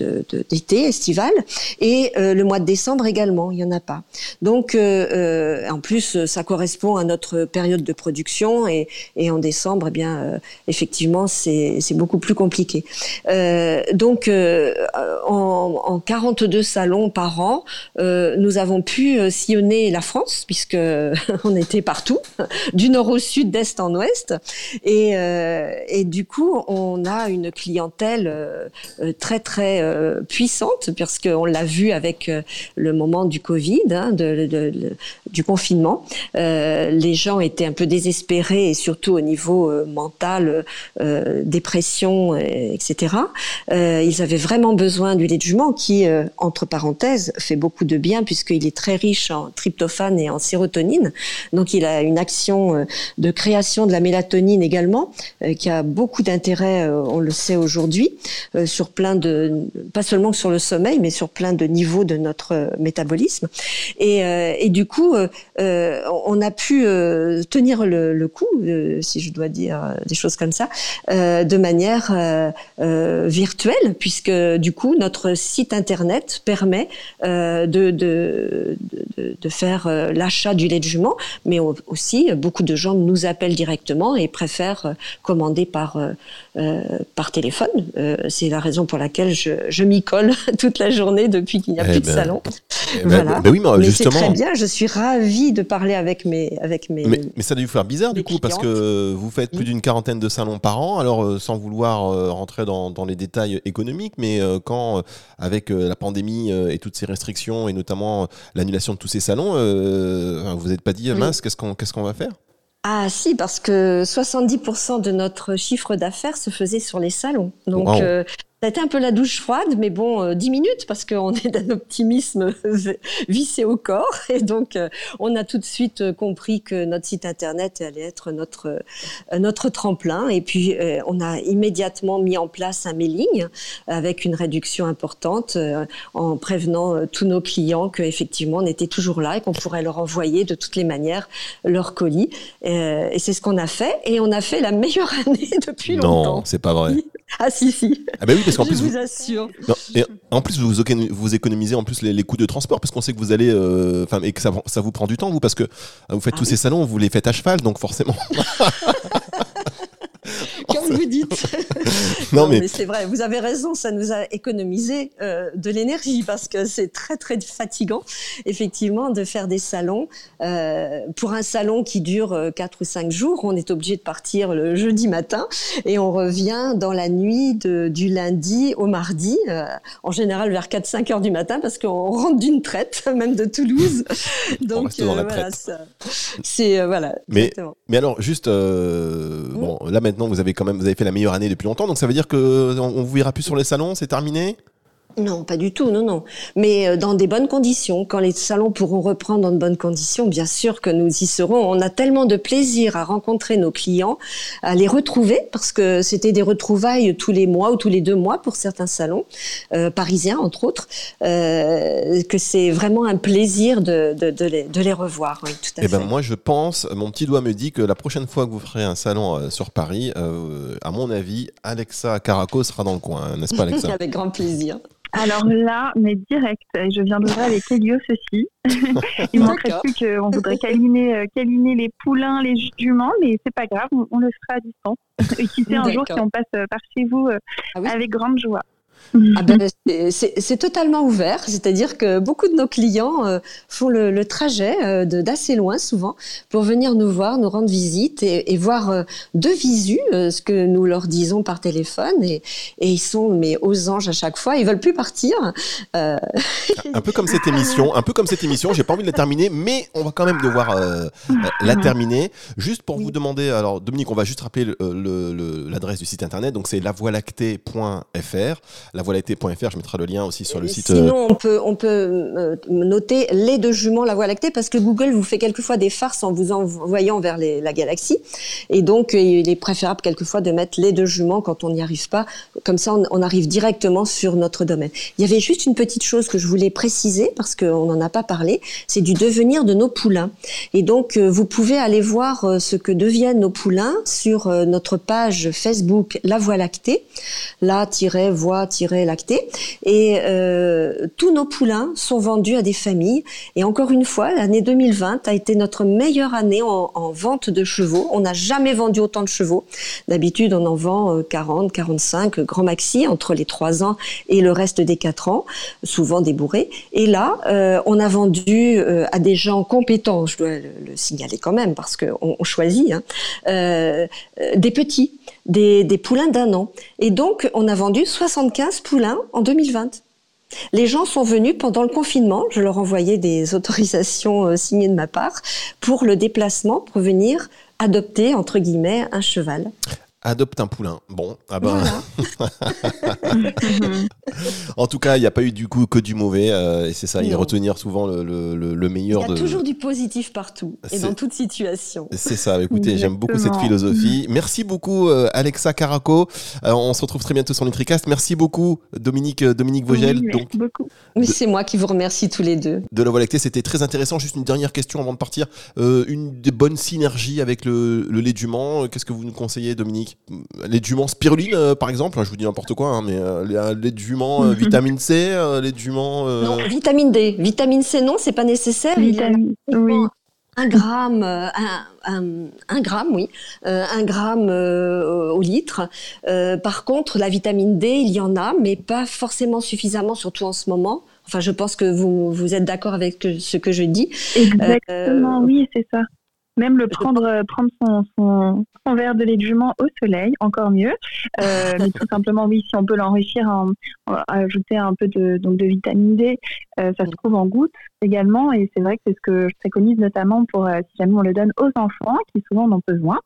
d'été estivale, et euh, le mois de décembre également, il y en a pas. Donc en plus, ça correspond à notre période de production et, et en décembre, eh bien effectivement, c'est, c'est beaucoup plus compliqué. donc en, en 42 salons par an, nous avons pu sillonner la France puisque on était partout, du nord au sud, d'est en ouest. Et, euh, du coup, on a une clientèle euh, très très euh, puissante, parce qu'on l'a vu avec le moment du Covid, hein, du confinement. les gens étaient un peu désespérés, et surtout au niveau mental, dépression, etc. ils avaient vraiment besoin du lait de jument, qui, entre parenthèses, fait beaucoup de bien, puisqu'il est très riche en tryptophane et en sérotonine Donc il a une action de création de la mélatonine également, qui a beaucoup d'intérêt, on le sait aujourd'hui, sur plein de, pas seulement sur le sommeil, mais sur plein de niveaux de notre métabolisme. Et, du coup, on a pu tenir le, coup, si je dois dire des choses comme ça, de manière virtuelle, puisque du coup notre site internet permet euh, de, de, de, faire euh, l'achat du lait de jument, mais aussi beaucoup de gens nous appellent directement et préfèrent euh, commander par, par téléphone. C'est la raison pour laquelle je, je m'y colle toute la journée depuis qu'il n'y a eh plus de ben, salon. Eh ben, voilà. Ben oui, mais, justement. c'est très bien, je suis ravie de parler avec mes. Avec mes mais, mais ça doit vous faire bizarre du coup, parce que vous faites plus d'une quarantaine de salons par an, alors sans vouloir rentrer dans, dans, les détails économiques, mais quand, avec la pandémie et toutes ces restrictions, et notamment l'annulation de tous ces salons, euh, vous n'êtes pas dit, mince, qu'est-ce qu'on va faire? Ah si, parce que 70% de notre chiffre d'affaires se faisait sur les salons. Donc euh, ça a été un peu la douche froide, mais bon, euh, dix minutes parce qu'on est d'un optimisme vissé au corps. Et donc, euh, on a tout de suite euh, compris que notre site internet allait être notre, notre tremplin. Et puis, on a immédiatement mis en place un mailing avec une réduction importante en prévenant tous nos clients qu'effectivement, on était toujours là et qu'on pourrait leur envoyer de toutes les manières leur colis. et c'est ce qu'on a fait. Et on a fait la meilleure année depuis longtemps. Non, c'est pas vrai. Ah si si. Ah bah oui parce qu'en plus vous, assure. et en plus vous, vous économisez en plus les, coûts de transport parce qu'on sait que vous allez euh, enfin et que ça, ça, vous prend du temps vous parce que euh, vous faites ah tous ces salons vous les faites à cheval donc forcément. Comme vous dites. non, mais, c'est vrai, vous avez raison, ça nous a économisé euh, de l'énergie parce que c'est très très fatigant, effectivement, de faire des salons. Euh, pour un salon qui dure 4 euh, ou 5 jours, on est obligé de partir le jeudi matin et on revient dans la nuit de, du lundi au mardi, en général vers 4-5 heures du matin parce qu'on rentre d'une traite, même de Toulouse. Donc voilà, c'est voilà. Mais, mais alors juste, bon, là maintenant vous avez quand même vous avez fait la meilleure année depuis longtemps, donc ça veut dire que on vous verra plus sur les salons, c'est terminé? Non, pas du tout, non, non. Mais euh, dans des bonnes conditions. Quand les salons pourront reprendre dans de bonnes conditions, bien sûr que nous y serons. On a tellement de plaisir à rencontrer nos clients, à les retrouver, parce que c'était des retrouvailles tous les mois ou tous les deux mois pour certains salons, euh, parisiens entre autres, euh, que c'est vraiment un plaisir de, de, les, de les, revoir. Oui, tout à eh ben moi, je pense, mon petit doigt me dit que la prochaine fois que vous ferez un salon sur Paris, à mon avis, Alexa Caraco sera dans le coin, n'est-ce pas, Alexa? Avec grand plaisir. Alors là, mais direct, je viens d'ouvrir avec Helios aussi. Il manquerait plus qu'on voudrait câliner, euh, câliner les poulains, les juments, mais c'est pas grave, on, le fera à distance. Et qui sait un jour si on passe euh, par chez vous euh, ah avec grande joie. Ah ben, c'est totalement ouvert, c'est-à-dire que beaucoup de nos clients euh, font le, trajet euh, d'assez loin souvent pour venir nous voir, nous rendre visite et, voir euh, de visu ce que nous leur disons par téléphone et, ils sont mais aux anges à chaque fois, ils veulent plus partir. Un peu comme cette émission, un peu comme cette émission. J'ai pas envie de la terminer, mais on va quand même devoir la terminer. Juste pour vous demander, alors Dominique, on va juste rappeler l'adresse du site internet. Donc c'est lavoilactée.fr lavoilactée.fr, je mettrai le lien aussi sur le site. Sinon, on peut, on peut euh, noter les deux juments La Voie lactée parce que Google vous fait quelquefois des farces en vous envoyant vers la galaxie. Et donc, euh, il est préférable quelquefois de mettre les deux juments quand on n'y arrive pas. Comme ça, on, arrive directement sur notre domaine. Il y avait juste une petite chose que je voulais préciser parce qu'on n'en a pas parlé, c'est du devenir de nos poulains. Et donc, euh, vous pouvez aller voir ce que deviennent nos poulains sur notre page Facebook La Voie lactée, la-voie lacté. Et euh, tous nos poulains sont vendus à des familles. Et encore une fois, l'année 2020 a été notre meilleure année en, vente de chevaux. On n'a jamais vendu autant de chevaux. D'habitude, on en vend 40, 45 grand maxi entre les 3 ans et le reste des 4 ans, souvent débourrés. Et là, euh, on a vendu euh, à des gens compétents, je dois le, signaler quand même parce qu'on on choisit, hein, des petits, des, poulains d'un an. Et donc, on a vendu 75 poulains en 2020. Les gens sont venus pendant le confinement, je leur envoyais des autorisations euh, signées de ma part pour le déplacement, pour venir adopter, entre guillemets, un cheval. Adopte un poulain. Bon, ah ben. en tout cas, il n'y a pas eu du coup que du mauvais, euh, et c'est ça, il retenir souvent le, le, meilleur. Il y a toujours du positif partout et dans toute situation. C'est ça. Écoutez, j'aime beaucoup cette philosophie. Merci beaucoup, euh, Alexa Caraco. Euh, on se retrouve très bientôt sur NutriCast. Merci beaucoup, Dominique, Dominique Vogel. donc, beaucoup. Mais c'est moi qui vous remercie tous les deux. De la Voie lactée, c'était très intéressant. Juste une dernière question avant de partir. une des bonnes synergies avec le, lait du Mans. Qu'est-ce que vous nous conseillez, Dominique? Lait du Mans spiruline, par exemple. Je vous dis n'importe quoi, hein, mais lait de jument, mhm. vitamine C, lait de jument. Non, vitamine D. Vitamine C, non, c'est pas nécessaire. Vitamine, oui un gramme, euh, un, gramme, oui, euh, un gramme euh, au litre. par contre, la vitamine D, il y en a, mais pas forcément suffisamment, surtout en ce moment. Enfin, je pense que vous, vous êtes d'accord avec ce que je dis. Exactement, oui, c'est ça. Même le prendre, euh, prendre son, son, verre de lait de jument au soleil, encore mieux. Euh, mais tout simplement, oui, si on peut l'enrichir, en, ajouter un peu de, donc de vitamine D, euh, ça se trouve en gouttes également. Et c'est vrai que c'est ce que je préconise notamment pour si jamais on le donne aux enfants, qui souvent en ont besoin,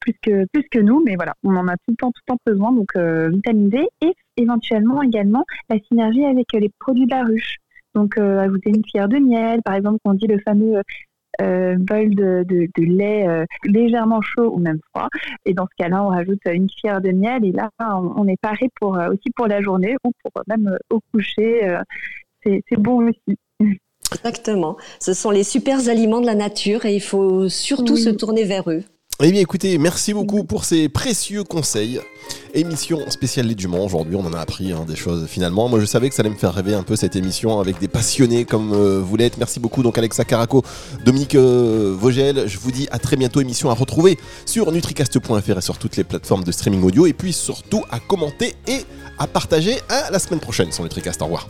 plus, que, plus que nous. Mais voilà, on en a tout le temps, tout le temps besoin. Donc, vitamine D et éventuellement également la synergie avec les produits de la ruche. Donc, ajouter une cuillère de miel, par exemple, on dit le fameux euh, bol de, lait euh, légèrement chaud ou même froid. Et dans ce cas-là, on rajoute une cuillère de miel et là, on, est paré pour, euh, aussi pour la journée ou pour même au coucher. c'est bon aussi. Exactement. Ce sont les super aliments de la nature et il faut surtout se tourner vers eux. Eh bien écoutez, merci beaucoup pour ces précieux conseils. Émission spéciale Les du Mans, aujourd'hui on en a appris hein, des choses finalement. Moi je savais que ça allait me faire rêver un peu cette émission avec des passionnés comme euh, vous l'êtes. Merci beaucoup donc Alexa Caraco, Dominique euh, Vogel. Je vous dis à très bientôt, émission à retrouver sur nutricast.fr et sur toutes les plateformes de streaming audio. Et puis surtout à commenter et à partager à la semaine prochaine sur Nutricast. Au revoir.